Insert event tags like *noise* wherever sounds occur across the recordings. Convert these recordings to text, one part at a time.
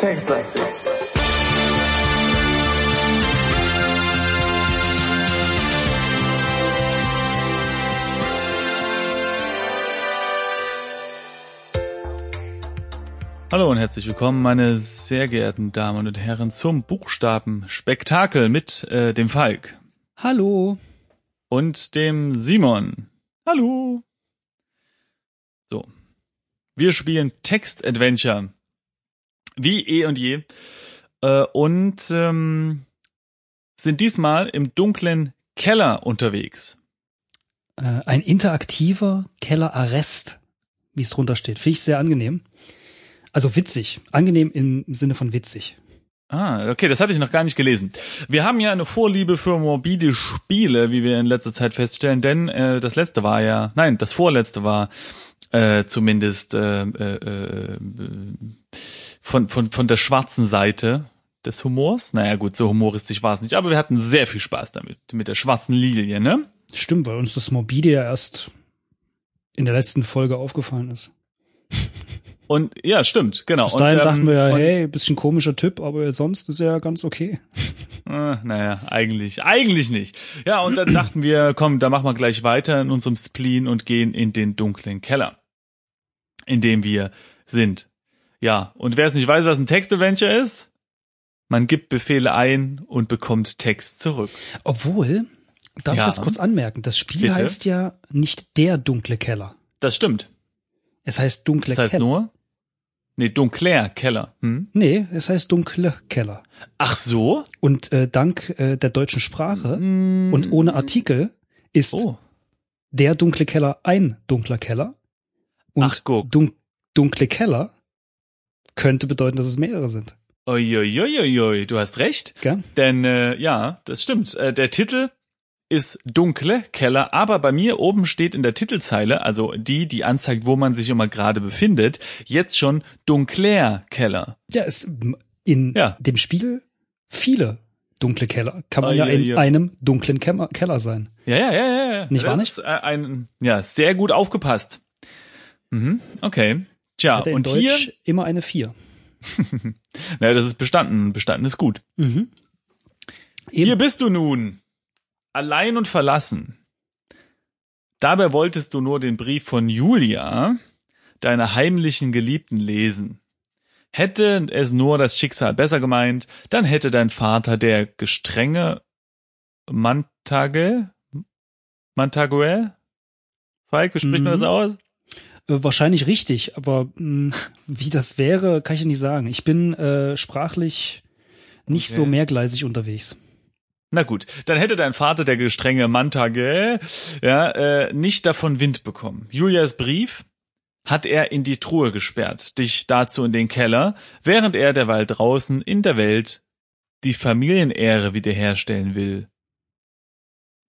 Textlektion. Hallo und herzlich willkommen, meine sehr geehrten Damen und Herren, zum Buchstaben-Spektakel mit äh, dem Falk Hallo. und dem Simon. Hallo. So. Wir spielen Text-Adventure. Wie eh und je. Äh, und ähm, sind diesmal im dunklen Keller unterwegs. Äh, ein interaktiver Kellerarrest, wie es drunter steht. Finde ich sehr angenehm. Also witzig. Angenehm im Sinne von witzig. Ah, okay, das hatte ich noch gar nicht gelesen. Wir haben ja eine Vorliebe für morbide Spiele, wie wir in letzter Zeit feststellen, denn äh, das letzte war ja, nein, das vorletzte war äh, zumindest äh, äh, äh, von, von, von der schwarzen Seite des Humors. Naja gut, so humoristisch war es nicht, aber wir hatten sehr viel Spaß damit, mit der schwarzen Lilie, ne? Stimmt, weil uns das Morbide ja erst in der letzten Folge aufgefallen ist. Und ja, stimmt, genau. Bis dahin und, ähm, dachten wir ja, hey, bisschen komischer Typ, aber sonst ist er ganz okay. Äh, naja, eigentlich, eigentlich nicht. Ja, und dann dachten wir, komm, da machen wir gleich weiter in unserem Spleen und gehen in den dunklen Keller, in dem wir sind. Ja, und wer es nicht weiß, was ein Text-Adventure ist, man gibt Befehle ein und bekommt Text zurück. Obwohl, darf Ja. ich das kurz anmerken? Das Spiel Bitte? heißt ja nicht der dunkle Keller. Das stimmt. Es heißt dunkle Das heißt Keller. nur, nee, dunkler Keller. Hm? Nee, es heißt dunkle Keller. Ach so? Und äh, dank äh, der deutschen Sprache und ohne Artikel ist Oh, der dunkle Keller ein dunkler Keller. Und Ach, guck. dun dunkle Keller könnte bedeuten, dass es mehrere sind. Uiuiuiui, du hast recht. Gell? Denn äh, ja, das stimmt. Äh, der Titel ist dunkle Keller, aber bei mir oben steht in der Titelzeile, also die, die anzeigt, wo man sich immer gerade befindet, jetzt schon dunkler Keller. Ja, es in Ja. dem Spiel viele dunkle Keller. Kann man Ah, ja ja, in ja. einem dunklen Keller sein. Ja, ja, ja, ja. ja. Nicht das wahr nicht? Ist, äh, ein, ja, sehr gut aufgepasst. Mhm, okay. Tja, Hat er und hier, Deutsch immer eine vier. *laughs* naja, das ist bestanden. Bestanden ist gut. Mhm. Hier bist du nun, allein und verlassen. Dabei wolltest du nur den Brief von Julia, deiner heimlichen Geliebten, lesen. Hätte es nur das Schicksal besser gemeint, dann hätte dein Vater, der gestrenge Mantage, Mantague? Falk, wie spricht man Mhm. das aus? Äh, wahrscheinlich richtig, aber mh, *laughs* wie das wäre, kann ich nicht sagen. Ich bin äh, sprachlich nicht Okay. so mehrgleisig unterwegs. Na gut, dann hätte dein Vater, der gestrenge Mantage, ja, äh, nicht davon Wind bekommen. Julias Brief hat er in die Truhe gesperrt, dich dazu in den Keller, während er derweil draußen in der Welt die Familienehre wiederherstellen will.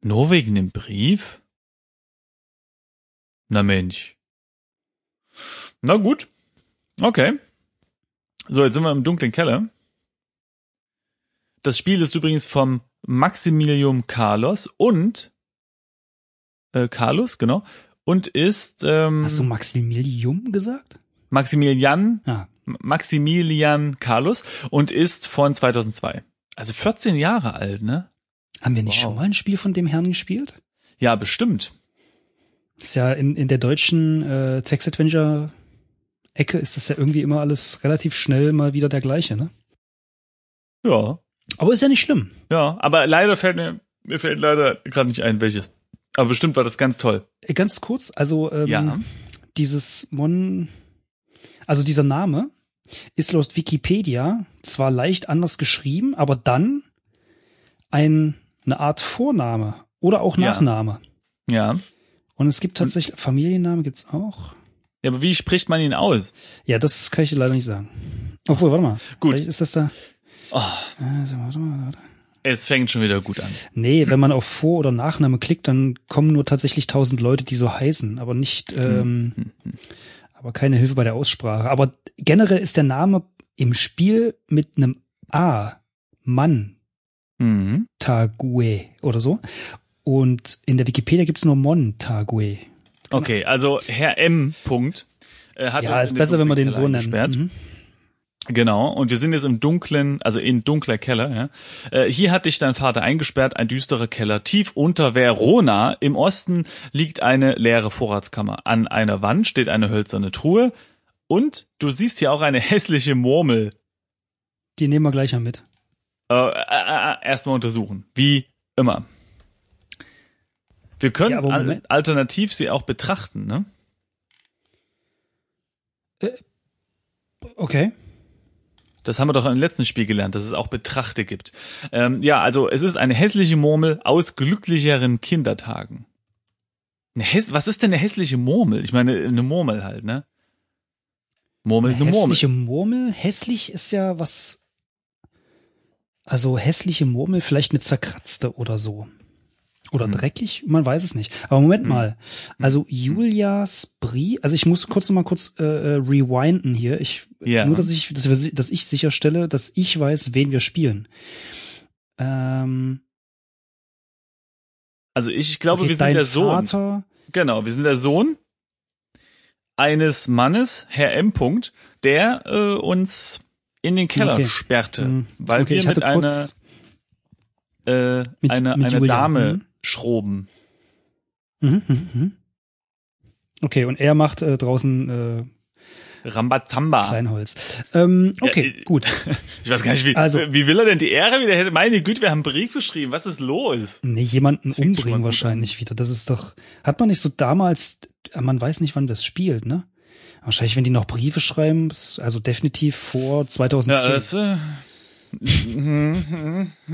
Nur wegen dem Brief? Na Mensch. Na gut. Okay. So, jetzt sind wir im dunklen Keller. Das Spiel ist übrigens vom Maximilium Carlos und äh, Carlos, genau. Und ist ähm, Hast du Maximilium gesagt? Maximilian Ja. Maximilian Carlos und ist von 2002. Also 14 Jahre alt, ne? Haben wir nicht Wow. schon mal ein Spiel von dem Herrn gespielt? Ja, bestimmt. Ist ja in, in der deutschen äh, Text-Adventure-Ecke ist das ja irgendwie immer alles relativ schnell mal wieder der gleiche, ne? Ja. Aber ist ja nicht schlimm. Ja, aber leider fällt mir mir fällt leider gerade nicht ein, welches. Aber bestimmt war das ganz toll. Äh, Ganz kurz, also ähm, Ja. dieses Mon, also dieser Name ist laut Wikipedia zwar leicht anders geschrieben, aber dann ein, eine Art Vorname oder auch Ja. Nachname. Ja. Und es gibt tatsächlich, Familienname gibt's auch. Ja, aber wie spricht man ihn aus? Ja, das kann ich dir leider nicht sagen. Obwohl, warte mal. Gut. Vielleicht ist das da. Oh, Also, warte mal, warte. es fängt schon wieder gut an. Nee, wenn man auf Vor- oder Nachname klickt, dann kommen nur tatsächlich tausend Leute, die so heißen, aber nicht, ähm, aber keine Hilfe bei der Aussprache. Aber generell ist der Name im Spiel mit einem A, Mann, Mhm. Tague oder so. Und in der Wikipedia gibt's nur Montague. Okay, also Herr M. Punkt. Äh, hat Ja, ist besser, wenn wir den so eingesperrt. Mhm. Genau, und wir sind jetzt im dunklen, also in dunkler Keller. Ja. Äh, hier hat dich dein Vater eingesperrt, ein düsterer Keller. Tief unter Verona im Osten liegt eine leere Vorratskammer. An einer Wand steht eine hölzerne Truhe und du siehst hier auch eine hässliche Murmel. Die nehmen wir gleich mal mit. Äh, äh, äh, Erstmal untersuchen, wie immer. Wir können Ja, alternativ sie auch betrachten, ne? Okay. Das haben wir doch im letzten Spiel gelernt, dass es auch Betrachte gibt. Ähm, ja, also es ist eine hässliche Murmel aus glücklicheren Kindertagen. Was ist denn eine hässliche Murmel? Ich meine, eine Murmel halt, ne? Murmel ist eine Murmel. hässliche Murmel. Hässlich ist ja was. Also hässliche Murmel, vielleicht eine zerkratzte oder so. Oder Hm. dreckig, man weiß es nicht. Aber Moment mal. Also Julias Brief, also ich muss kurz noch mal kurz äh, äh, rewinden hier. Ich Ja. nur, dass ich, dass, wir, dass ich sicherstelle, dass ich weiß, wen wir spielen. Ähm, Also ich glaube, okay, wir sind der Sohn. Vater, Genau, wir sind der Sohn eines Mannes, Herr M. Punkt, der äh, uns in den Keller Okay. sperrte, Hm. weil okay, wir ich mit einer äh, mit- eine, mit eine Julia, Dame mhm. Schroben. Mhm, mhm, mhm. Okay, und er macht äh, draußen äh, Rambazamba. Kleinholz. Ähm, okay, Ja, äh, gut. *laughs* Ich weiß gar nicht, wie, Also- wie will er denn die Ehre wieder hätte? Meine Güte, wir haben einen Brief geschrieben. Was ist los? Nee, jemanden umbringen wahrscheinlich wieder. Das ist doch, hat man nicht so damals, man weiß nicht, wann das spielt, ne? Wahrscheinlich, wenn die noch Briefe schreiben, also definitiv vor 2010. Ja, das, äh,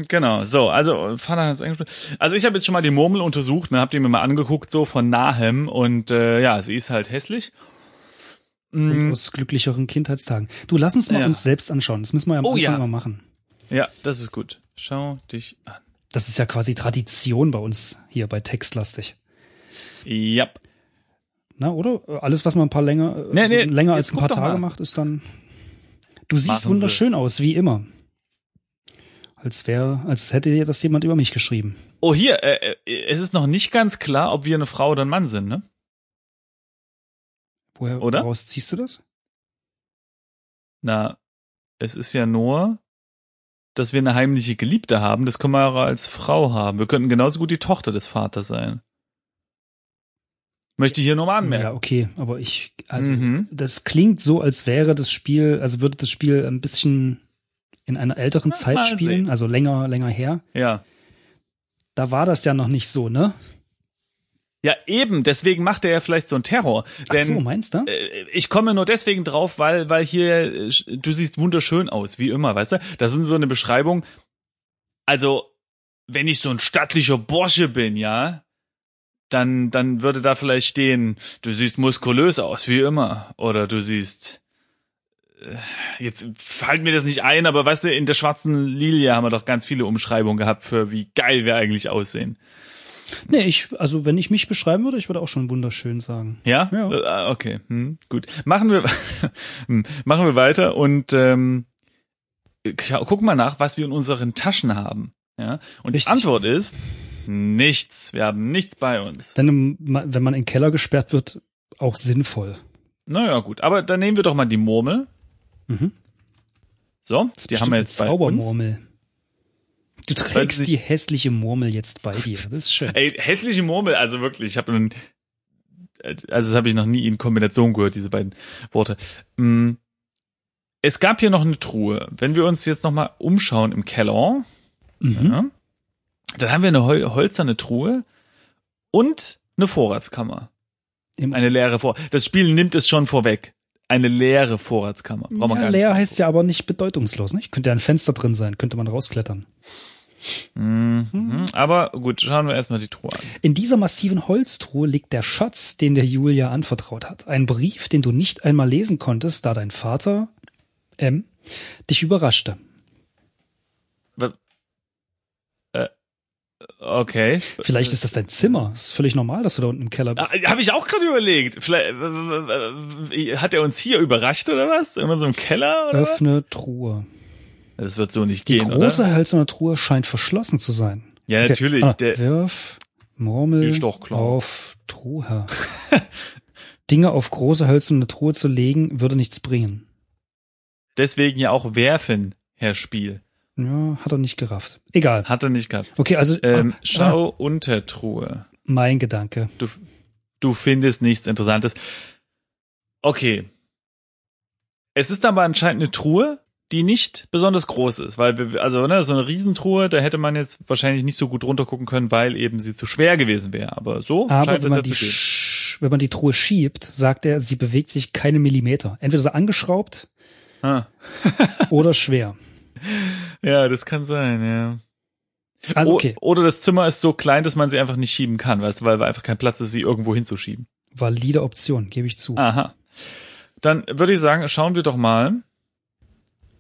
genau, so, also Vater hat es eingespielt. Also ich habe jetzt schon mal die Murmel untersucht, ne, hab die mir mal angeguckt, so von nahem und äh, ja, sie ist halt hässlich. Und aus glücklicheren Kindheitstagen. Du, lass uns mal Ja. uns selbst anschauen. Das müssen wir ja am Oh Anfang ja. immer machen. Ja, das ist gut. Schau dich an. Das ist ja quasi Tradition bei uns hier bei Textlastig. Ja. Na, oder? Alles, was man ein paar länger, Nee, also nee, länger als ein paar Tage mal. macht, ist dann. Du siehst Machen Sie. wunderschön aus, wie immer. Als wäre, als hätte dir das jemand über mich geschrieben. Oh, hier, äh, äh, es ist noch nicht ganz klar, ob wir eine Frau oder ein Mann sind, ne? Woher, Oder? woraus ziehst du das? Na, es ist ja nur, dass wir eine heimliche Geliebte haben. Das können wir auch als Frau haben. Wir könnten genauso gut die Tochter des Vaters sein. Möchte ich hier nur mal anmerken. Ja, okay, aber ich, also, Mhm. das klingt so, als wäre das Spiel, also würde das Spiel ein bisschen in einer älteren Na, Zeit spielen, sehen. also länger, länger her. Ja. Da war das ja noch nicht so, ne? Ja, eben, deswegen macht er ja vielleicht so einen Terror. Ach Denn so, meinst du? äh, ich komme nur deswegen drauf, weil, weil hier, äh, du siehst wunderschön aus, wie immer, weißt du? Das sind so eine Beschreibung. Also, wenn ich so ein stattlicher Bursche bin, ja, dann, dann würde da vielleicht stehen, du siehst muskulös aus, wie immer. Oder du siehst, jetzt fällt mir das nicht ein, aber weißt du, in der schwarzen Lilie haben wir doch ganz viele Umschreibungen gehabt für wie geil wir eigentlich aussehen. Nee, ich, also wenn ich mich beschreiben würde, ich würde auch schon wunderschön sagen. Ja? Ja. Äh, Okay, hm, gut. Machen wir, *laughs* hm, machen wir weiter und ähm, guck mal nach, was wir in unseren Taschen haben. Ja? Und Richtig. die Antwort ist nichts. Wir haben nichts bei uns. Wenn, wenn man in den Keller gesperrt wird, auch sinnvoll. Naja, gut. Aber dann nehmen wir doch mal die Murmel. Mhm. So, Das die haben wir jetzt bei uns. Zaubermurmel. Du Weiß trägst die hässliche Murmel jetzt bei dir. Das ist schön. *laughs* Ey, hässliche Murmel, also wirklich, ich habe einen, also das habe ich noch nie in Kombination gehört, diese beiden Worte. Mm. Es gab hier noch eine Truhe. Wenn wir uns jetzt noch mal umschauen im Keller, Mhm. ja, dann haben wir eine hol hölzerne Truhe und eine Vorratskammer. Im- Eine leere Vor. Das Spiel nimmt es schon vorweg. Eine leere Vorratskammer. Braucht man ja, gar leer heißt ja aber nicht bedeutungslos, nicht? Könnte ja ein Fenster drin sein, könnte man rausklettern. Mhm. Aber gut, schauen wir erstmal die Truhe an. In dieser massiven Holztruhe liegt der Schatz, den der Julia anvertraut hat. Ein Brief, den du nicht einmal lesen konntest, da dein Vater, M, dich überraschte. Wa- Äh, okay. Vielleicht ist das dein Zimmer. Ist völlig normal, dass du da unten im Keller bist. Ah, Habe ich auch gerade überlegt. Vielleicht hat er uns hier überrascht oder was? In unserem Keller oder? Öffne Truhe. Das wird so nicht Die gehen, große oder? hölzerne Truhe scheint verschlossen zu sein. Ja, natürlich. Ah, Der, wirf Murmel Die auf Truhe. *laughs* Dinge auf große hölzerne Truhe zu legen, würde nichts bringen. deswegen ja auch werfen, Herr Spiel. Ja, hat er nicht gerafft. Egal. Hat er nicht gehabt. Okay, also Ähm, ah, schau Untertruhe. mein Gedanke. Du, du findest nichts Interessantes. Okay. Es ist aber anscheinend eine Truhe, die nicht besonders groß ist, weil wir, also ne, so eine Riesentruhe, da hätte man jetzt wahrscheinlich nicht so gut runtergucken können, weil eben sie zu schwer gewesen wäre. Aber so Aber scheint wenn es man, ja die, zu gehen. wenn man die Truhe schiebt, sagt er, sie bewegt sich keine Millimeter. Entweder so angeschraubt Ah. *laughs* oder schwer. Ja, das kann sein, ja. Also O- okay, Oder das Zimmer ist so klein, dass man sie einfach nicht schieben kann, du, weil einfach kein Platz ist, sie irgendwo hinzuschieben. valide Option, gebe ich zu. Aha. Dann würde ich sagen, schauen wir doch mal.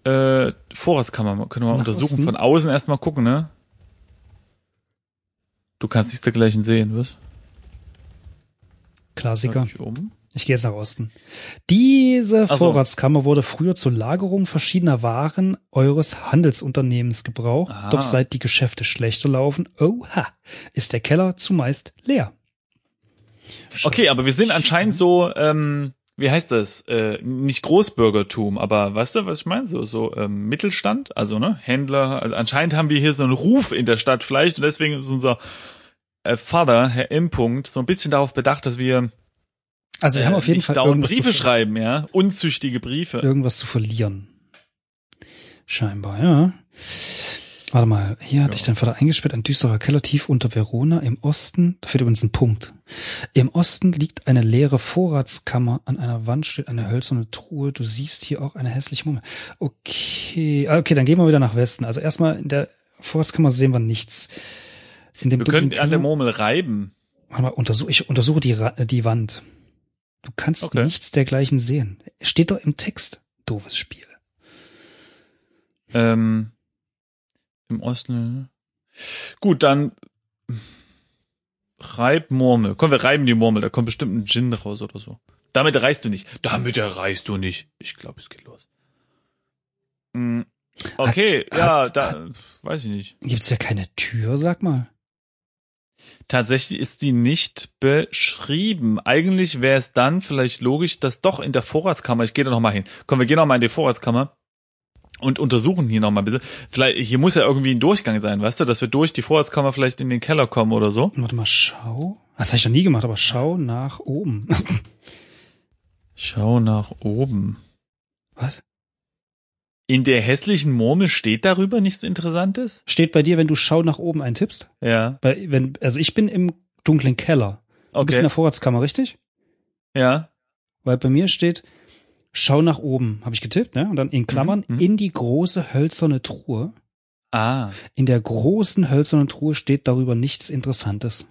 Äh, Vorratskammer können wir mal Nach untersuchen. Osten? Von außen erstmal gucken, ne? Du kannst nichts dergleichen sehen, was? Klassiker. Um. Ich gehe jetzt nach Osten. Diese so. Vorratskammer wurde früher zur Lagerung verschiedener Waren eures Handelsunternehmens gebraucht. Aha. Doch seit die Geschäfte schlechter laufen, oha, ist der Keller zumeist leer. Okay, aber wir sind anscheinend so, ähm, wie heißt das? Äh, nicht Großbürgertum, aber weißt du, was ich meine? So, so ähm, Mittelstand, also ne, Händler. Also anscheinend haben wir hier so einen Ruf in der Stadt vielleicht und deswegen ist unser äh, Vater, Herr M. Punkt, so ein bisschen darauf bedacht, dass wir Also wir haben äh, auf jeden Fall dauernd Briefe schreiben, ja, unzüchtige Briefe. irgendwas zu verlieren. Scheinbar, ja. Warte mal, hier hatte Ja. ich dein Vater eingesperrt, ein düsterer Keller tief unter Verona im Osten. Da fehlt übrigens ein Punkt. Im Osten liegt eine leere Vorratskammer. An einer Wand steht eine hölzerne Truhe. Du siehst hier auch eine hässliche Mumme. Okay, ah, okay, dann gehen wir wieder nach Westen. Also erstmal in der Vorratskammer sehen wir nichts. In dem Wir können an der Murmel reiben. Warte mal, untersuch, ich untersuche die, die Wand. Du kannst Okay. nichts dergleichen sehen. Steht doch im Text. Doofes Spiel. Ähm, Im Osten. Gut, dann reib Murmel. Komm, wir reiben die Murmel. Da kommt bestimmt ein Gin raus oder so. Damit erreichst du nicht. Damit erreichst du nicht. Ich glaube, es geht los. Hm, Okay, Hat- ja, hat- da weiß ich nicht. Gibt's ja keine Tür, sag mal. Tatsächlich ist die nicht beschrieben. Eigentlich wäre es dann vielleicht logisch, dass doch in der Vorratskammer, ich gehe da noch mal hin. Komm, wir gehen noch mal in die Vorratskammer und untersuchen hier noch mal ein bisschen. Vielleicht, hier muss ja irgendwie ein Durchgang sein, weißt du, dass wir durch die Vorratskammer vielleicht in den Keller kommen oder so. Warte mal, schau. Das habe ich noch nie gemacht, aber schau nach oben. *laughs* Schau nach oben. Was? In der hässlichen Murmel steht darüber nichts Interessantes? Steht bei dir, wenn du schau nach oben eintippst? Ja. Bei, wenn, also ich bin im dunklen Keller. Du bist in Okay. der Vorratskammer, richtig? Ja. Weil bei mir steht, schau nach oben, habe ich getippt, ne? Und dann in Klammern Mhm, mhm. in die große hölzerne Truhe. Ah, In der großen hölzernen Truhe steht darüber nichts Interessantes.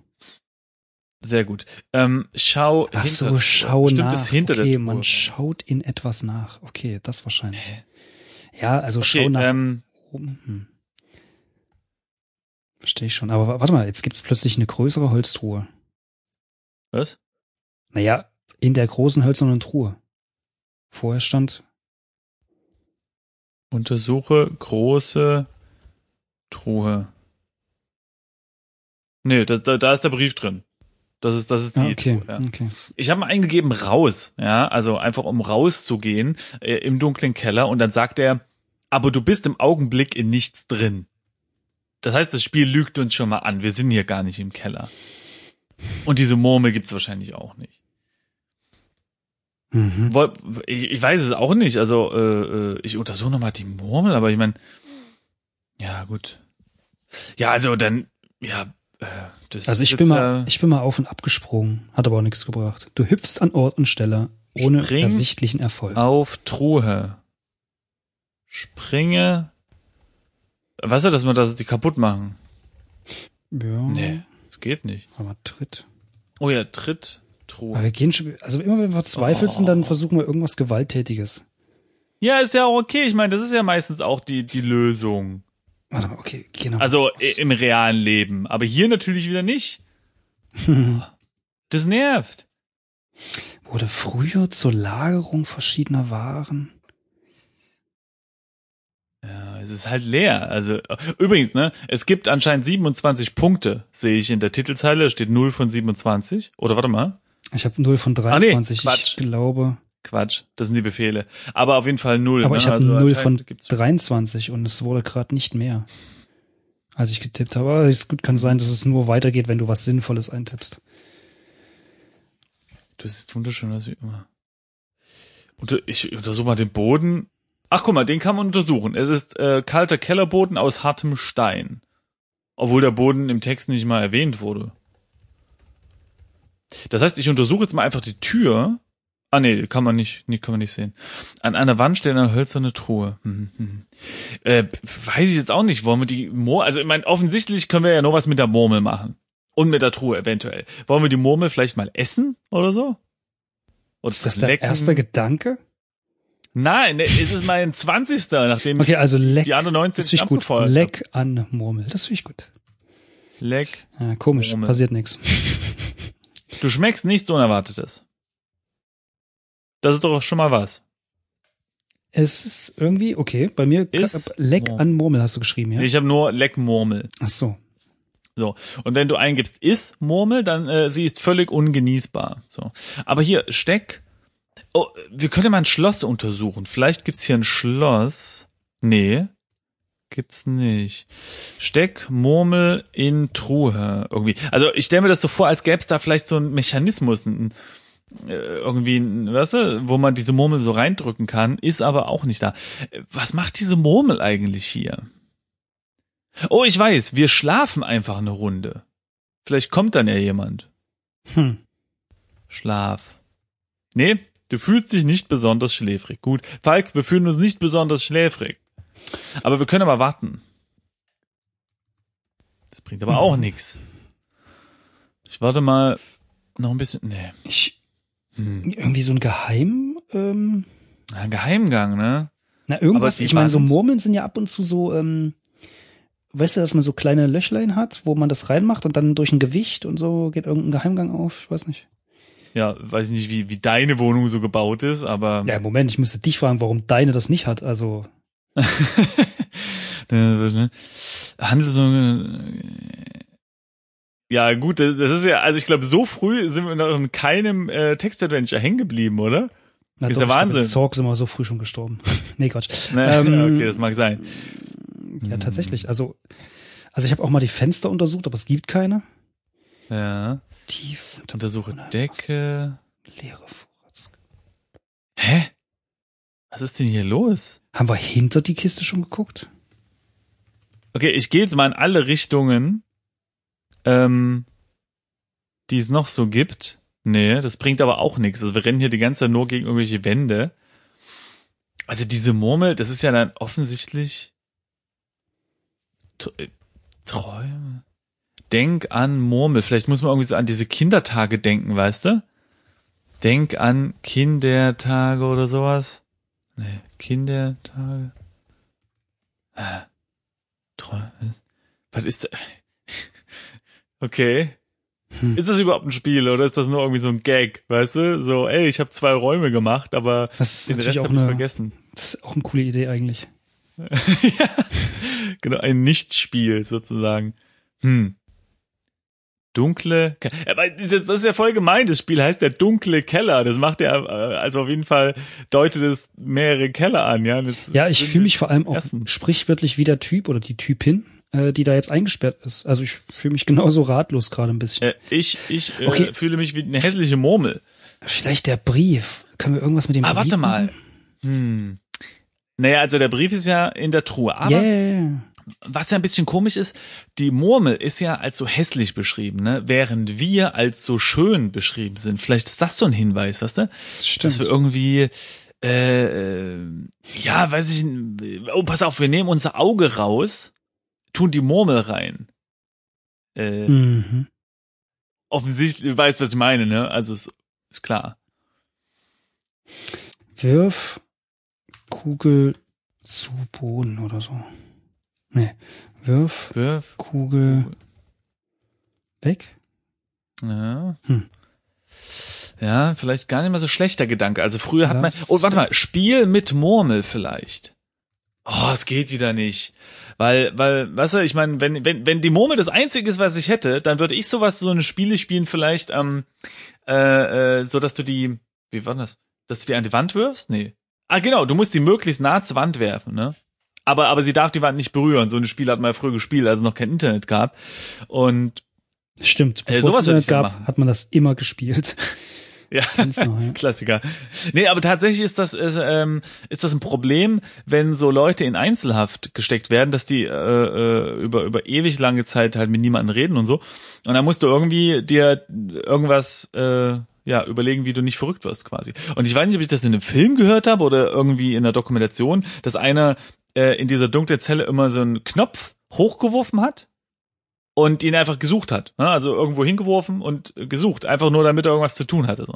sehr gut. Ähm, schau Ach hinter so, schau Bestimmt nach. hinter okay, der Truhe. man schaut in etwas nach. Okay, das wahrscheinlich. Ja, also Okay, schau nach ähm, oben. Hm. Verstehe ich schon. Aber wa- warte mal, jetzt gibt's plötzlich eine größere Holztruhe. was? Naja, in der großen hölzernen Truhe. Vorher stand, Untersuche große Truhe. Nee, das, da, da ist der Brief drin. Das ist, das ist die ah, okay, Truhe, ja. okay. Ich habe mal eingegeben raus, ja, also einfach um rauszugehen äh, im dunklen Keller und dann sagt er, aber du bist im Augenblick in nichts drin. Das heißt, das Spiel lügt uns schon mal an. Wir sind hier gar nicht im Keller. Und diese Murmel gibt's wahrscheinlich auch nicht. Mhm. Ich, ich weiß es auch nicht. Also äh, äh, ich untersuche noch mal die Murmel, aber ich meine, ja gut. Ja, also dann, ja. Äh, das Also ich bin mal, ich bin mal auf und ab gesprungen, hat aber auch nichts gebracht. Du hüpfst an Ort und Stelle ohne Spring ersichtlichen Erfolg. auf Truhe. Springe. Weißt du, dass wir das die kaputt machen? Ja, Nee, das geht nicht. aber Tritt. Oh ja, Tritt, Truhe. Aber wir gehen schon, also immer wenn wir verzweifelt sind, Oh. dann versuchen wir irgendwas Gewalttätiges. Ja, ist ja auch okay. Ich meine, das ist ja meistens auch die, die Lösung. Warte mal, okay, genau. Also im realen Leben. Aber hier natürlich wieder nicht. *laughs* Das nervt. Wurde früher zur Lagerung verschiedener Waren. Ja, es ist halt leer. Also übrigens, ne, es gibt anscheinend 27 Punkte, sehe ich in der Titelzeile, Da steht 0 von 27. Oder warte mal. Ich habe 0 von Ah, nee, 23. Quatsch. ich glaube. Quatsch, das sind die Befehle. Aber auf jeden Fall null. Aber ne? ich habe Also eine 0 anscheinend von gibt's- 23 und es wurde gerade nicht mehr, als ich getippt habe. Aber es gut kann sein, dass es nur weitergeht, wenn du was Sinnvolles eintippst. Du siehst wunderschön aus wie immer. Und ich untersuche mal den Boden. Ach, guck mal, den kann man untersuchen. Es ist äh, kalter Kellerboden aus hartem Stein. Obwohl der Boden im Text nicht mal erwähnt wurde. Das heißt, ich untersuche jetzt mal einfach die Tür. Ah nee, kann man nicht, nee, kann man nicht sehen. An einer Wand steht eine hölzerne Truhe. Hm, hm, hm. Äh, weiß ich jetzt auch nicht. Wollen wir die Murmel, also ich meine, offensichtlich können wir ja noch was mit der Murmel machen. Und mit der Truhe eventuell. Wollen wir die Murmel vielleicht mal essen oder so? Oder Ist das der erste Gedanke? Nein, ne, es ist mein 20. nachdem Okay, also ich leck. die anderen 19 Das finde ich gut. hab. Leck an Murmel. Das finde ich gut. Leck. Ja, komisch, Murmel. passiert nichts. Du schmeckst nichts Unerwartetes. Das ist doch schon mal was. Es ist irgendwie, okay, bei mir Ist Leck Murmel. an Murmel hast du geschrieben, ja? Ich habe nur Leckmurmel. Ach so. So. Und wenn du eingibst is Murmel, dann äh, sie ist völlig ungenießbar. So. Aber hier Steck. Oh, wir können mal ein Schloss untersuchen. Vielleicht gibt's hier ein Schloss. Nee. Gibt's nicht. Steck Murmel in Truhe irgendwie. Also ich stelle mir das so vor, als gäbe es da vielleicht so einen Mechanismus, ein, äh, irgendwie, ein- weißt du, wo man diese Murmel so reindrücken kann, ist aber auch nicht da. Äh, Was macht diese Murmel eigentlich hier? Oh, ich weiß, wir schlafen einfach eine Runde. Vielleicht kommt dann ja jemand. Hm. Schlaf. Nee, du fühlst dich nicht besonders schläfrig. Gut, Falk, wir fühlen uns nicht besonders schläfrig. Aber wir können aber warten. Das bringt aber auch *laughs* nichts. Ich warte mal noch ein bisschen. Nee. Ich, Hm. irgendwie so ein Geheim, ähm, Ein Geheimgang, ne? na irgendwas, ich meine, so Murmeln sind ja ab und zu so, ähm, weißt du, dass man so kleine Löchlein hat, wo man das reinmacht und dann durch ein Gewicht und so geht irgendein Geheimgang auf, ich weiß nicht. Ja, weiß nicht, wie, wie deine Wohnung so gebaut ist, aber. Ja, Moment, ich müsste dich fragen, warum deine das nicht hat, also, Äh, *laughs* ne? Handel so. Ja, gut, das ist ja, also ich glaube, so früh sind wir noch in keinem äh, Text-Adventure hängen geblieben, oder? na Ist doch, der Wahnsinn. in Zorg sind wir so früh schon gestorben. *laughs* nee, Quatsch. Ne? *laughs* Ähm, okay, das mag sein. Ja, tatsächlich, also, also ich habe auch mal die Fenster untersucht, aber es gibt keine. Ja. Tief Untersuche Decke. leere Vorrats. Hä? Was ist denn hier los? Haben wir hinter die Kiste schon geguckt? Okay, ich gehe jetzt mal in alle Richtungen, ähm, die es noch so gibt. Nee, das bringt aber auch nichts. Also wir rennen hier die ganze Zeit nur gegen irgendwelche Wände. Also diese Murmel, das ist ja dann offensichtlich äh, Träume. Denk an Murmel. Vielleicht muss man irgendwie so an diese Kindertage denken, weißt du? Denk an Kindertage oder sowas. Nee, Kindertage. Träume. Was ist da? Okay. Hm. Ist das überhaupt ein Spiel oder ist das nur irgendwie so ein Gag, weißt du? So, ey, ich habe zwei Räume gemacht, aber Das ist den Rest auch habe ich vergessen. das ist auch eine coole Idee eigentlich. *laughs* ja, genau, ein Nichtspiel sozusagen. Hm. Dunkle, Ke- aber das, ist ja voll gemein. Das Spiel heißt der dunkle Keller. Das macht ja, äh, also auf jeden Fall deutet es mehrere Keller an, ja. Das Ja, ich fühle mich vor allem auch Essen. sprichwörtlich wie der Typ oder die Typin, äh, die da jetzt eingesperrt ist. Also ich fühle mich *laughs* genauso ratlos gerade ein bisschen. Äh, ich ich äh, Okay. fühle mich wie eine hässliche Murmel. Vielleicht der Brief. Können wir irgendwas mit dem Ah, Brief warte mal. Hm. Naja, also der Brief ist ja in der Truhe. Aber Yeah. was ja ein bisschen komisch ist, die Murmel ist ja als so hässlich beschrieben, ne? während wir als so schön beschrieben sind. Vielleicht ist das so ein Hinweis, weißt du? Stimmt. Dass wir irgendwie, äh, ja, weiß ich, oh, pass auf, wir nehmen unser Auge raus, tun die Murmel rein. Äh, mhm. Offensichtlich, du weißt, was ich meine, ne? Also ist, ist klar. Wirf Kugel zu Boden oder so. Nee. Wirf Wirf. Kugel weg. Ja. Hm. Ja, vielleicht gar nicht mal so schlechter Gedanke. Also früher hat man. Oh, warte mal, Spiel mit Murmel vielleicht. Oh, es geht wieder nicht. Weil, weil, weißt du, ich meine, wenn, wenn, wenn die Murmel das Einzige ist, was ich hätte, dann würde ich sowas, so eine Spiele spielen, vielleicht, ähm, äh, äh, so dass du die, wie war das? Dass du die an die Wand wirfst? Nee. Ah, genau, du musst die möglichst nah zur Wand werfen, ne? Aber, aber sie darf die Wand nicht berühren. So ein Spiel hat man ja früher gespielt, als es noch kein Internet gab. Und Stimmt, Äh, bevor sowas es Internet gab, machen. hat man das immer gespielt. Ja, neu, ja. Klassiker. Nee, aber tatsächlich ist das ist, ähm, ist das ein Problem, wenn so Leute in Einzelhaft gesteckt werden, dass die äh, äh, über über ewig lange Zeit halt mit niemandem reden und so. Und dann musst du irgendwie dir irgendwas äh, ja überlegen, wie du nicht verrückt wirst quasi. Und ich weiß nicht, ob ich das in einem Film gehört habe oder irgendwie in einer Dokumentation, dass einer äh, in dieser dunklen Zelle immer so einen Knopf hochgeworfen hat und ihn einfach gesucht hat. Ne? Also irgendwo hingeworfen und gesucht, einfach nur damit er irgendwas zu tun hatte. So.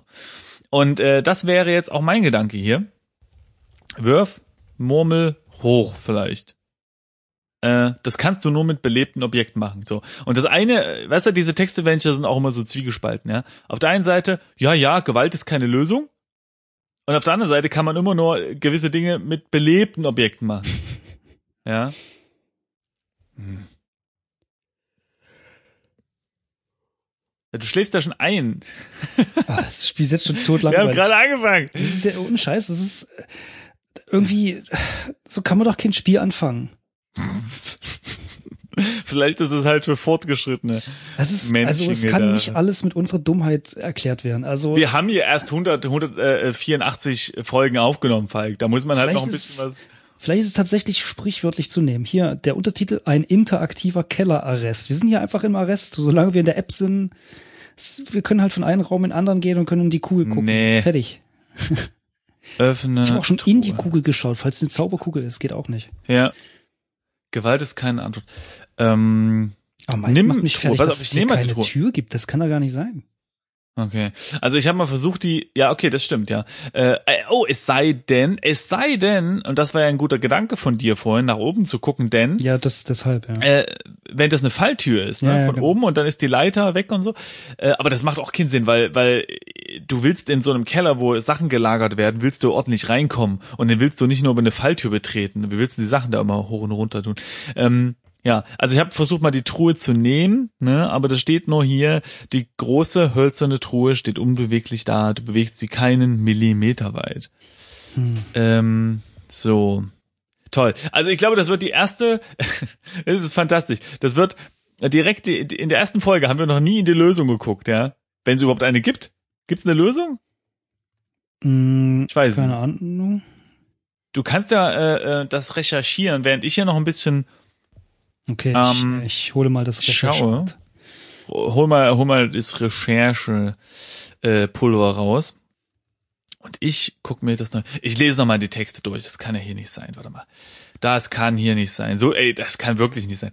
Und äh, das wäre jetzt auch mein Gedanke hier. Wirf, Murmel, hoch vielleicht. Äh, das kannst du nur mit belebten Objekten machen. So. Und das eine, weißt du, diese Textadventure sind auch immer so zwiegespalten, ja. Auf der einen Seite, ja, ja, Gewalt ist keine Lösung. Und auf der anderen Seite kann man immer nur gewisse Dinge mit belebten Objekten machen. *laughs* Ja. Hm. Du schläfst da schon ein. Ah, das Spiel ist jetzt schon tot Wir haben langweilig. gerade angefangen. Das ist ja ohne Scheiß, das ist äh, irgendwie, so kann man doch kein Spiel anfangen. Vielleicht ist es halt für Fortgeschrittene. Das ist, Menschen also es kann da. nicht alles mit unserer Dummheit erklärt werden. Also Wir haben hier erst 100, 184 Folgen aufgenommen, Falk. Da muss man halt noch ein bisschen was. Vielleicht ist es tatsächlich sprichwörtlich zu nehmen. Hier der Untertitel ein interaktiver Kellerarrest. Wir sind hier einfach im Arrest, solange wir in der App sind. Wir können halt von einem Raum in den anderen gehen und können in die Kugel gucken. Nee. Fertig. *laughs* Öffne. Ich habe auch schon in die Truhe. Kugel geschaut, falls es eine Zauberkugel ist, geht auch nicht. Ja. Gewalt ist keine Antwort. Ähm, Aber meistens Nimm macht mich Truhe. fertig, dass auf, es hier keine Truhe. Tür gibt. Das kann doch gar nicht sein. Okay. Also ich habe mal versucht, die. Ja, okay, das stimmt, ja. Äh, äh, oh, es sei denn, es sei denn, und das war ja ein guter Gedanke von dir vorhin, nach oben zu gucken, denn Ja, das deshalb, ja. äh, wenn das eine Falltür ist, ne, Ja, ja, von genau. oben und dann ist die Leiter weg und so. Äh, aber das macht auch keinen Sinn, weil, weil du willst in so einem Keller, wo Sachen gelagert werden, willst du ordentlich reinkommen und dann willst du nicht nur über eine Falltür betreten. Du willst die Sachen da immer hoch und runter tun. Ähm, ja, also ich habe versucht mal die Truhe zu nehmen, ne, aber das steht nur hier, die große hölzerne Truhe steht unbeweglich da, du bewegst sie keinen Millimeter weit. Hm. Ähm, so. Toll. Also ich glaube, das wird die erste, *laughs* es ist fantastisch. Das wird direkt die, in der ersten Folge haben wir noch nie in die Lösung geguckt, ja. Wenn es überhaupt eine gibt. Gibt's eine Lösung? Hm, Ich weiß keine Ahnung. Du kannst ja äh, äh, das recherchieren, während ich hier noch ein bisschen Okay, Ähm, ich, ich hole mal das schaue. Recherchebrett. hol mal, hol mal das Recherche äh, raus. Und ich guck mir das noch. Ich lese noch mal die Texte durch. Das kann ja hier nicht sein. Warte mal. Das kann hier nicht sein. So, ey, das kann wirklich nicht sein.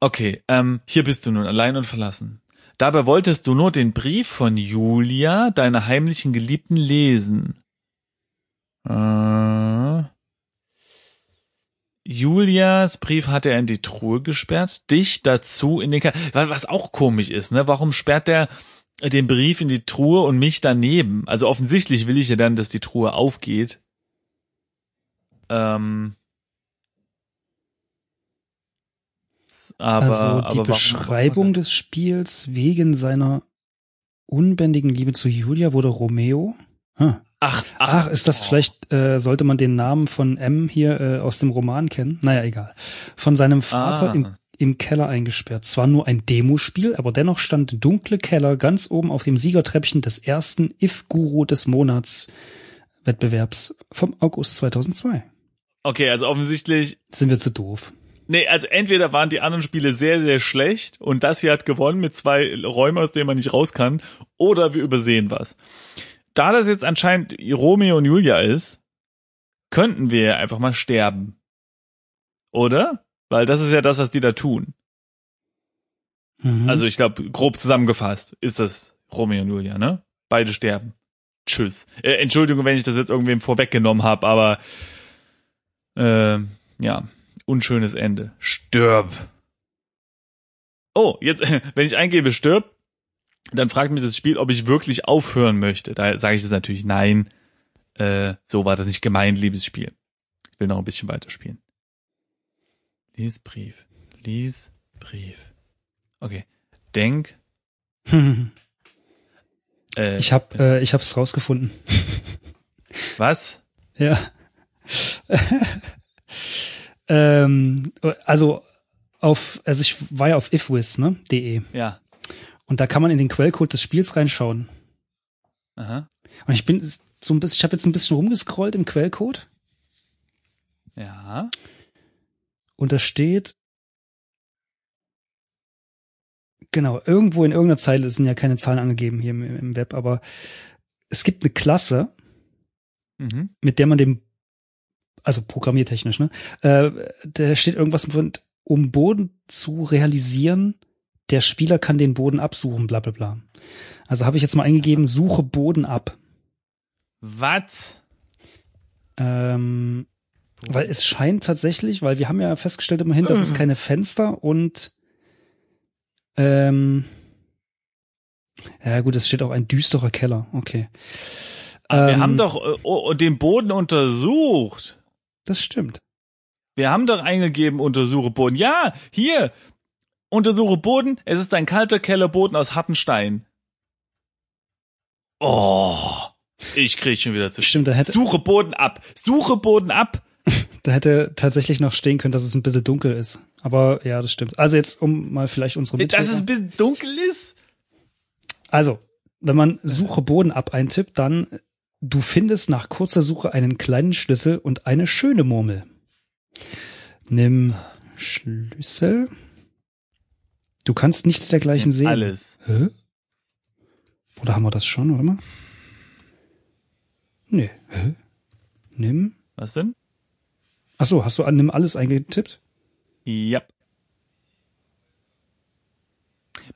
Okay, ähm, hier bist du nun allein und verlassen. Dabei wolltest du nur den Brief von Julia, deiner heimlichen Geliebten, lesen. Äh, Julias Brief hat er in die Truhe gesperrt, dich dazu in den Keller. Was auch komisch ist, ne? Warum sperrt er den Brief in die Truhe und mich daneben? Also offensichtlich will ich ja dann, dass die Truhe aufgeht. Ähm. Aber, also die aber Beschreibung des Spiels wegen seiner unbändigen Liebe zu Julia wurde Romeo. Ah. Ach, Ach, ist das oh. vielleicht, äh, sollte man den Namen von M hier äh, aus dem Roman kennen? Naja, egal. Von seinem Vater Ah. im, im Keller eingesperrt. Zwar nur ein Demospiel, aber dennoch stand dunkle Keller ganz oben auf dem Siegertreppchen des ersten If-Guru des Monats Wettbewerbs vom August 2002. Okay, also offensichtlich Sind wir zu doof. Nee, also entweder waren die anderen Spiele sehr, sehr schlecht und das hier hat gewonnen mit zwei Räumen, aus denen man nicht raus kann, oder wir übersehen was. Da das jetzt anscheinend Romeo und Julia ist, könnten wir einfach mal sterben. Oder? Weil das ist ja das, was die da tun. Mhm. Also ich glaube, grob zusammengefasst ist das Romeo und Julia, ne? Beide sterben. Tschüss. Äh, Entschuldigung, wenn ich das jetzt irgendwem vorweggenommen habe, aber äh, ja, unschönes Ende. Stirb. Oh, jetzt, *laughs* wenn ich eingebe stirb, dann fragt mich das Spiel, ob ich wirklich aufhören möchte. Da sage ich jetzt natürlich nein. Äh, so war das nicht gemeint, liebes Spiel. Ich will noch ein bisschen weiterspielen. Lies Brief. Lies Brief. Okay. Denk. *laughs* Äh, ich habe äh, ich hab's rausgefunden. *laughs* Was? Ja. *laughs* ähm, also auf, also ich war ja auf ifwiz, ne? De. Ja. Und da kann man in den Quellcode des Spiels reinschauen. Aha. Und ich bin so ein bisschen, ich habe jetzt ein bisschen rumgescrollt im Quellcode Ja. und da steht, genau, irgendwo in irgendeiner Zeile sind ja keine Zahlen angegeben hier im, im Web, aber es gibt eine Klasse, Mhm. mit der man dem, also programmiertechnisch, ne, äh, da steht irgendwas von, um Boden zu realisieren, der Spieler kann den Boden absuchen, bla bla bla. Also habe ich jetzt mal eingegeben, suche Boden ab. Was? Ähm, weil es scheint tatsächlich, weil wir haben ja festgestellt immerhin, dass es keine Fenster und ähm, ja gut, es steht auch ein düsterer Keller. Okay. Aber wir Ähm, haben doch äh, oh, den Boden untersucht. Das stimmt. Wir haben doch eingegeben, untersuche Boden. Ja, hier. Untersuche Boden. Es ist ein kalter Kellerboden aus harten Stein. Oh. Ich krieg schon wieder zu. Stimmt, da hätte, Suche Boden ab. Suche Boden ab. *laughs* da hätte tatsächlich noch stehen können, dass es ein bisschen dunkel ist. Aber ja, das stimmt. Also jetzt, um mal vielleicht unsere Dass es ein bisschen dunkel ist. Also, wenn man Suche Boden ab eintippt, dann du findest nach kurzer Suche einen kleinen Schlüssel und eine schöne Murmel. Nimm Schlüssel. Du kannst nichts dergleichen sehen. Alles. Hä? Oder haben wir das schon, warte mal? Nee. Hä? Nimm. Was denn? Ach so, hast du an nimm alles eingetippt? Ja.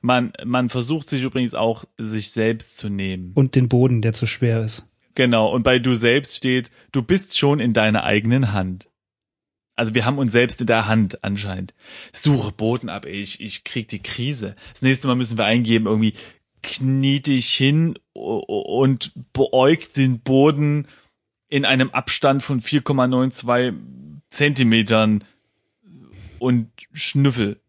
Man, man versucht sich übrigens auch, sich selbst zu nehmen. Und den Boden, der zu schwer ist. Genau. Und bei du selbst steht, du bist schon in deiner eigenen Hand. Also wir haben uns selbst in der Hand anscheinend. Suche Boden ab, ey. Ich, ich krieg die Krise. Das nächste Mal müssen wir eingeben, irgendwie knie dich hin und beäugt den Boden in einem Abstand von 4,92 Zentimetern und schnüffel.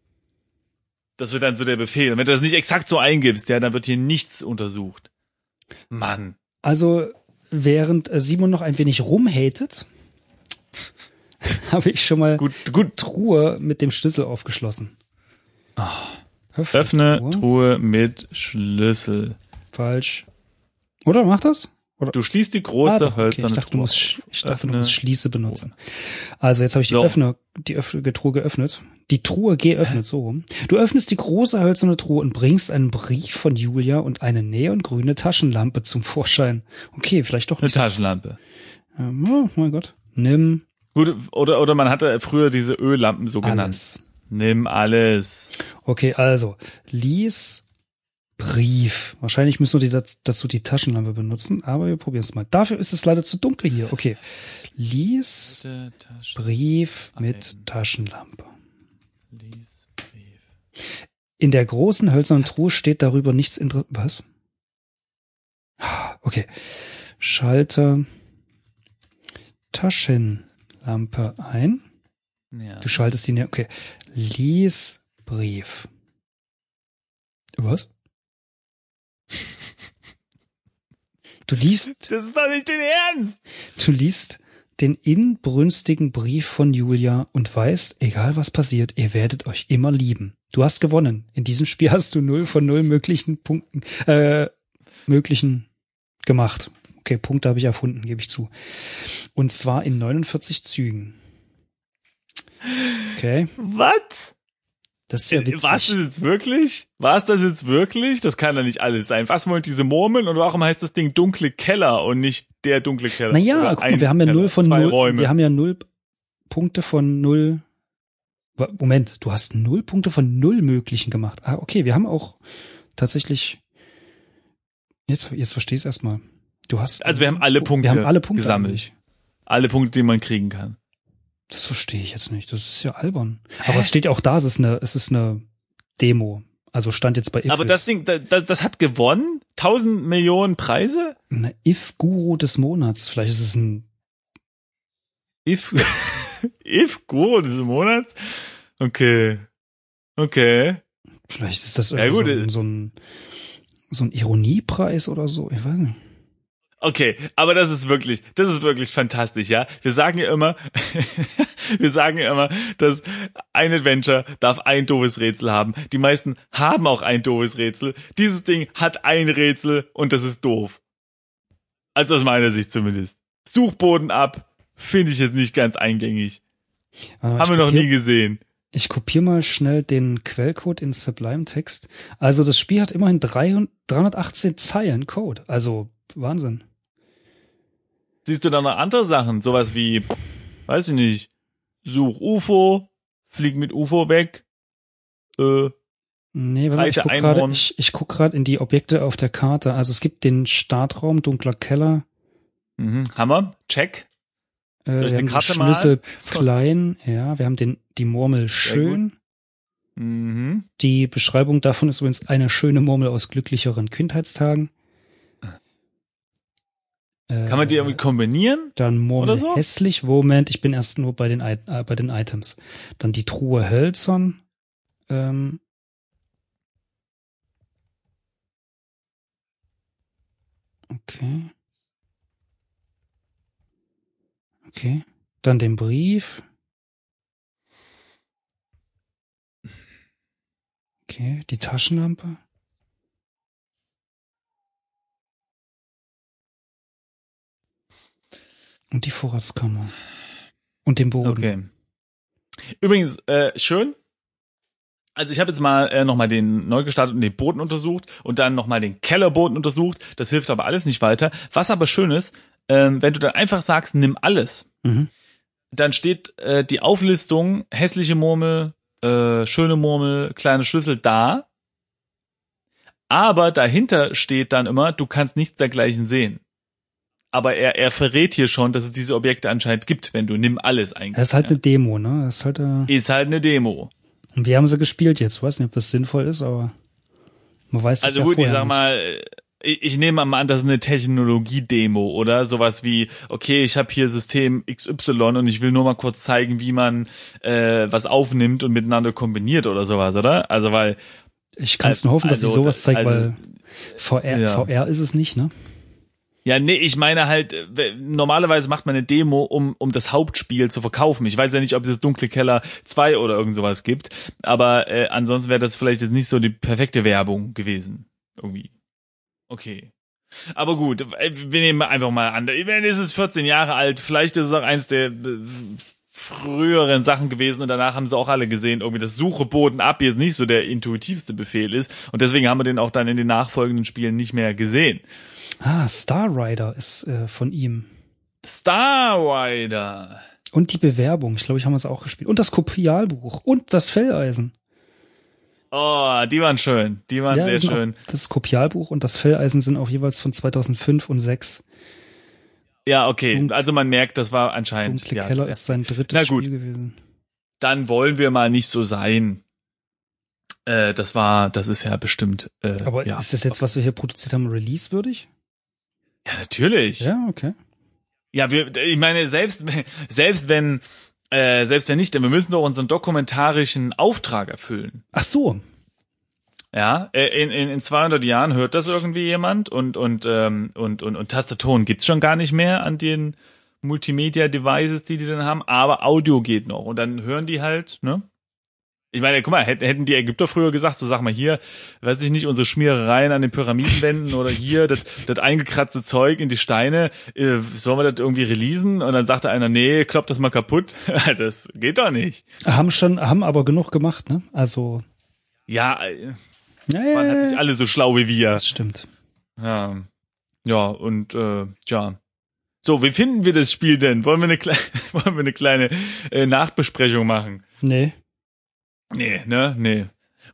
Das wird dann so der Befehl. Und wenn du das nicht exakt so eingibst, ja, dann wird hier nichts untersucht. Mann. Also, während äh, Simon noch ein wenig rumhatet, *laughs* habe ich schon mal Gut, gut. Truhe mit dem Schlüssel aufgeschlossen. Öffne, Öffne Truhe mit Schlüssel. Falsch. Oder mach das? Du schließt die große Ah, okay. hölzerne Ich dachte, du Truhe. musst, sch- ich dachte, du Öffne musst Schließe benutzen. Also jetzt habe ich die, So. Öffne, die Öffne, Truhe geöffnet. Die Truhe geöffnet, so rum. Du öffnest die große hölzerne Truhe und bringst einen Brief von Julia und eine neongrüne Taschenlampe zum Vorschein. Okay, vielleicht doch Eine nicht. so- Taschenlampe. Oh mein Gott. Nimm Gut, oder, oder man hatte früher diese Öllampen so genannt. alles. Nimm alles. Okay, also, lies Brief. Wahrscheinlich müssen wir die daz- dazu die Taschenlampe benutzen, aber wir probieren es mal. Dafür ist es leider zu dunkel hier. Okay. Lies Brief mit Abheben. Taschenlampe. lies Brief. In der großen hölzernen Truhe steht darüber nichts Interessantes. Was? Ah, Okay. Schalte Taschenlampe ein. Ja. Du schaltest die, ne- okay. Lies Brief. Was? Du liest, *laughs* Das ist doch nicht dein Ernst! du liest den inbrünstigen Brief von Julia und weißt, egal was passiert, ihr werdet euch immer lieben. Du hast gewonnen. In diesem Spiel hast du null von null möglichen Punkten, äh, möglichen gemacht. Okay, Punkte habe ich erfunden, gebe ich zu. Und zwar in 49 Zügen. Okay, Was? das ist ja witzig. War das jetzt wirklich? War das jetzt wirklich? Das kann doch nicht alles sein. Was wollen diese Murmeln und warum heißt das Ding dunkle Keller und nicht der dunkle Keller? Naja, guck mal, wir haben ja null von null. Wir haben ja null Punkte von null. Moment, du hast null Punkte von null möglichen gemacht. Ah, okay, wir haben auch tatsächlich. Jetzt, jetzt verstehe ich es erstmal. Du hast. Also wir haben alle Punkte Wir haben alle Punkte gesammelt. eigentlich. Alle Punkte, die man kriegen kann. Das verstehe ich jetzt nicht. Das ist ja albern. Aber es steht ja auch da, es ist eine, es ist eine Demo. Also stand jetzt bei If. Aber das Ding, das, das hat gewonnen? Tausend Millionen Preise? Eine If-Guru des Monats. Vielleicht ist es ein. If, *laughs* If Guru des Monats? Okay. Okay. Vielleicht ist das Ja, so, ein, so ein so ein Ironiepreis oder so. Ich weiß nicht. Okay, aber das ist wirklich, das ist wirklich fantastisch, ja. Wir sagen ja immer, *laughs* wir sagen ja immer, dass ein Adventure darf ein doofes Rätsel haben. Die meisten haben auch ein doofes Rätsel. Dieses Ding hat ein Rätsel und das ist doof. Also aus meiner Sicht zumindest. Suchboden ab, finde ich jetzt nicht ganz eingängig. Warte mal, haben wir noch nie gesehen. Ich kopiere mal schnell den Quellcode in Sublime Text. Also das Spiel hat immerhin 300 318 Zeilen Code. Also Wahnsinn. Siehst du da noch andere Sachen? Sowas wie, weiß ich nicht, such UFO, flieg mit UFO weg, äh, Nee, warte ich guck gerade ich, ich guck gerade in die Objekte auf der Karte. Also es gibt den Startraum, dunkler Keller, mhm, Hammer, check. äh, wir haben Karte den mal? Schlüssel klein, ja, wir haben den die Murmel schön. Mhm. Die Beschreibung davon ist übrigens eine schöne Murmel aus glücklicheren Kindheitstagen. Kann man die Äh, irgendwie kombinieren? Dann Murmel Oder so? hässlich. Moment, ich bin erst nur bei den, I- äh, bei den Items. Dann die Truhe hölzern. Ähm, okay. Okay. Dann den Brief. Okay, die Taschenlampe. Und die Vorratskammer. Und den Boden. Okay. Übrigens, äh, schön. Also ich habe jetzt mal äh, nochmal den neu gestarteten den Boden untersucht und dann nochmal den Kellerboden untersucht. Das hilft aber alles nicht weiter. Was aber schön ist, ähm, wenn du dann einfach sagst, nimm alles, Mhm. dann steht äh, die Auflistung hässliche Murmel, äh, schöne Murmel, kleine Schlüssel da. Aber dahinter steht dann immer, du kannst nichts dergleichen sehen. Aber er, er verrät hier schon, dass es diese Objekte anscheinend gibt, wenn du nimm alles eingibst. Das ist halt ja. eine Demo, ne? Das ist halt, äh, Ist halt eine Demo. und wir haben sie gespielt jetzt. Weiß nicht, ob das sinnvoll ist, aber man weiß das Also ja gut, ich sag nicht. mal, äh, ich, ich nehme mal an, das ist eine Technologie-Demo oder sowas wie, okay, ich habe hier System XY und ich will nur mal kurz zeigen, wie man äh, was aufnimmt und miteinander kombiniert oder sowas, oder? Also weil Ich kann es nur hoffen, dass sie also, sowas zeigt, also, weil VR, ja. VR ist es nicht, ne? Ja, nee, ich meine halt, äh, normalerweise macht man eine Demo, um, um das Hauptspiel zu verkaufen. Ich weiß ja nicht, ob es jetzt Dunkle Keller 2 oder irgend sowas gibt, aber äh, ansonsten wäre das vielleicht jetzt nicht so die perfekte Werbung gewesen. Irgendwie. Okay. Aber gut, äh, wir nehmen einfach mal an. Es ist 14 Jahre alt, vielleicht ist es auch eins der äh, früheren Sachen gewesen und danach haben sie auch alle gesehen, irgendwie das Suche Boden ab jetzt nicht so der intuitivste Befehl ist und deswegen haben wir den auch dann in den nachfolgenden Spielen nicht mehr gesehen. Ah, Star Rider ist äh, von ihm. Star Rider. Und die Bewerbung, ich glaube, ich haben es auch gespielt. Und das Kopialbuch und das Felleisen. Oh, die waren schön. Die waren das sehr schön. Auch, das Kopialbuch und das Felleisen sind auch jeweils von 2005 und 6. Ja, okay. Dun- Also man merkt, das war anscheinend. Dunkle ja, Keller ist sein drittes Na gut. Spiel gewesen. Dann wollen wir mal nicht so sein. Äh, das war, das ist ja bestimmt. Äh, Aber ja. ist das jetzt, was wir hier produziert haben, release-würdig? Ja, natürlich. Ja, Ja, okay. wir, ich meine, selbst, selbst wenn, äh, selbst wenn nicht, denn wir müssen doch unseren dokumentarischen Auftrag erfüllen. Ach so. Ja, äh, in, in, in 200 Jahren hört das irgendwie jemand und und ähm, und und, und Tastaturen gibt's schon gar nicht mehr an den Multimedia-Devices, die die dann haben, aber Audio geht noch und dann hören die halt, ne? Ich meine, guck mal, hätten die Ägypter früher gesagt, so sag mal hier, weiß ich nicht, unsere Schmierereien an den Pyramidenwänden oder hier das das eingekratzte Zeug in die Steine, äh, sollen wir das irgendwie releasen? Und dann sagte einer, nee, kloppt das mal kaputt. *laughs* das geht doch nicht. Haben schon, haben aber genug gemacht, ne? Also, Ja, äh, ja, waren halt nicht alle so schlau wie wir. das stimmt. Ja, ja und äh, ja. So, wie finden wir das Spiel denn? Wollen wir eine, kleine, *laughs* wollen wir eine kleine äh, Nachbesprechung machen? Nee. Nee, ne? Nee.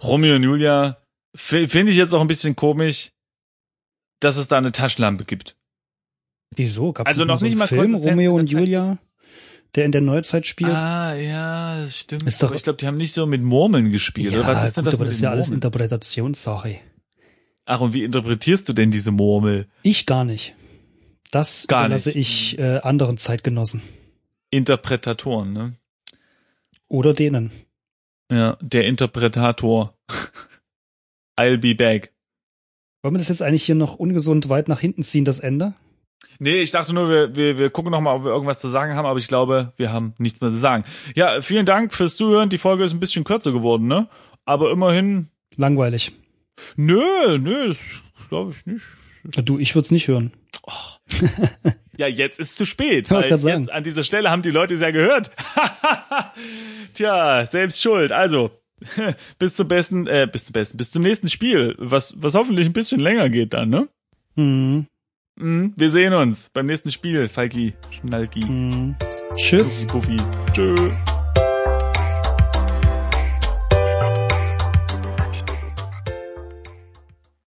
Romeo und Julia finde ich jetzt auch ein bisschen komisch, dass es da eine Taschenlampe gibt. Wieso? Gab's Also noch so nicht mal Film, Romeo und. Julia, der in der Neuzeit spielt? Ah, ja, das stimmt. Ist doch- Aber ich glaube, die haben nicht so mit Murmeln gespielt. oder? Was ist denn gut, das aber das ist ja alles? Interpretationssache. Ach, und wie interpretierst du denn diese Murmel? Ich gar nicht. Das Gar überlasse nicht. ich äh, anderen Zeitgenossen. Interpretatoren, ne? Oder denen. Ja, der Interpretator. *laughs* I'll be back. Wollen wir das jetzt eigentlich hier noch ungesund weit nach hinten ziehen, das Ende? Nee, ich dachte nur, wir, wir, wir gucken noch mal, ob wir irgendwas zu sagen haben, aber ich glaube, wir haben nichts mehr zu sagen. Ja, vielen Dank fürs Zuhören. Die Folge ist ein bisschen kürzer geworden, ne? Aber immerhin. Langweilig. Nö, nö, das glaube ich nicht. Du, ich würde es nicht hören. *laughs* Ja, jetzt ist zu spät. Weil grad sagen. jetzt an dieser Stelle haben die Leute es ja gehört. *laughs* Tja, selbst schuld. Also, *laughs* bis zum besten, äh, bis zum besten, bis zum nächsten Spiel, was, was hoffentlich ein bisschen länger geht dann, ne? Mhm. Mhm, wir sehen uns beim nächsten Spiel, Falki, Schnalki, Mhm. Tschüss. Puffi. Tschö.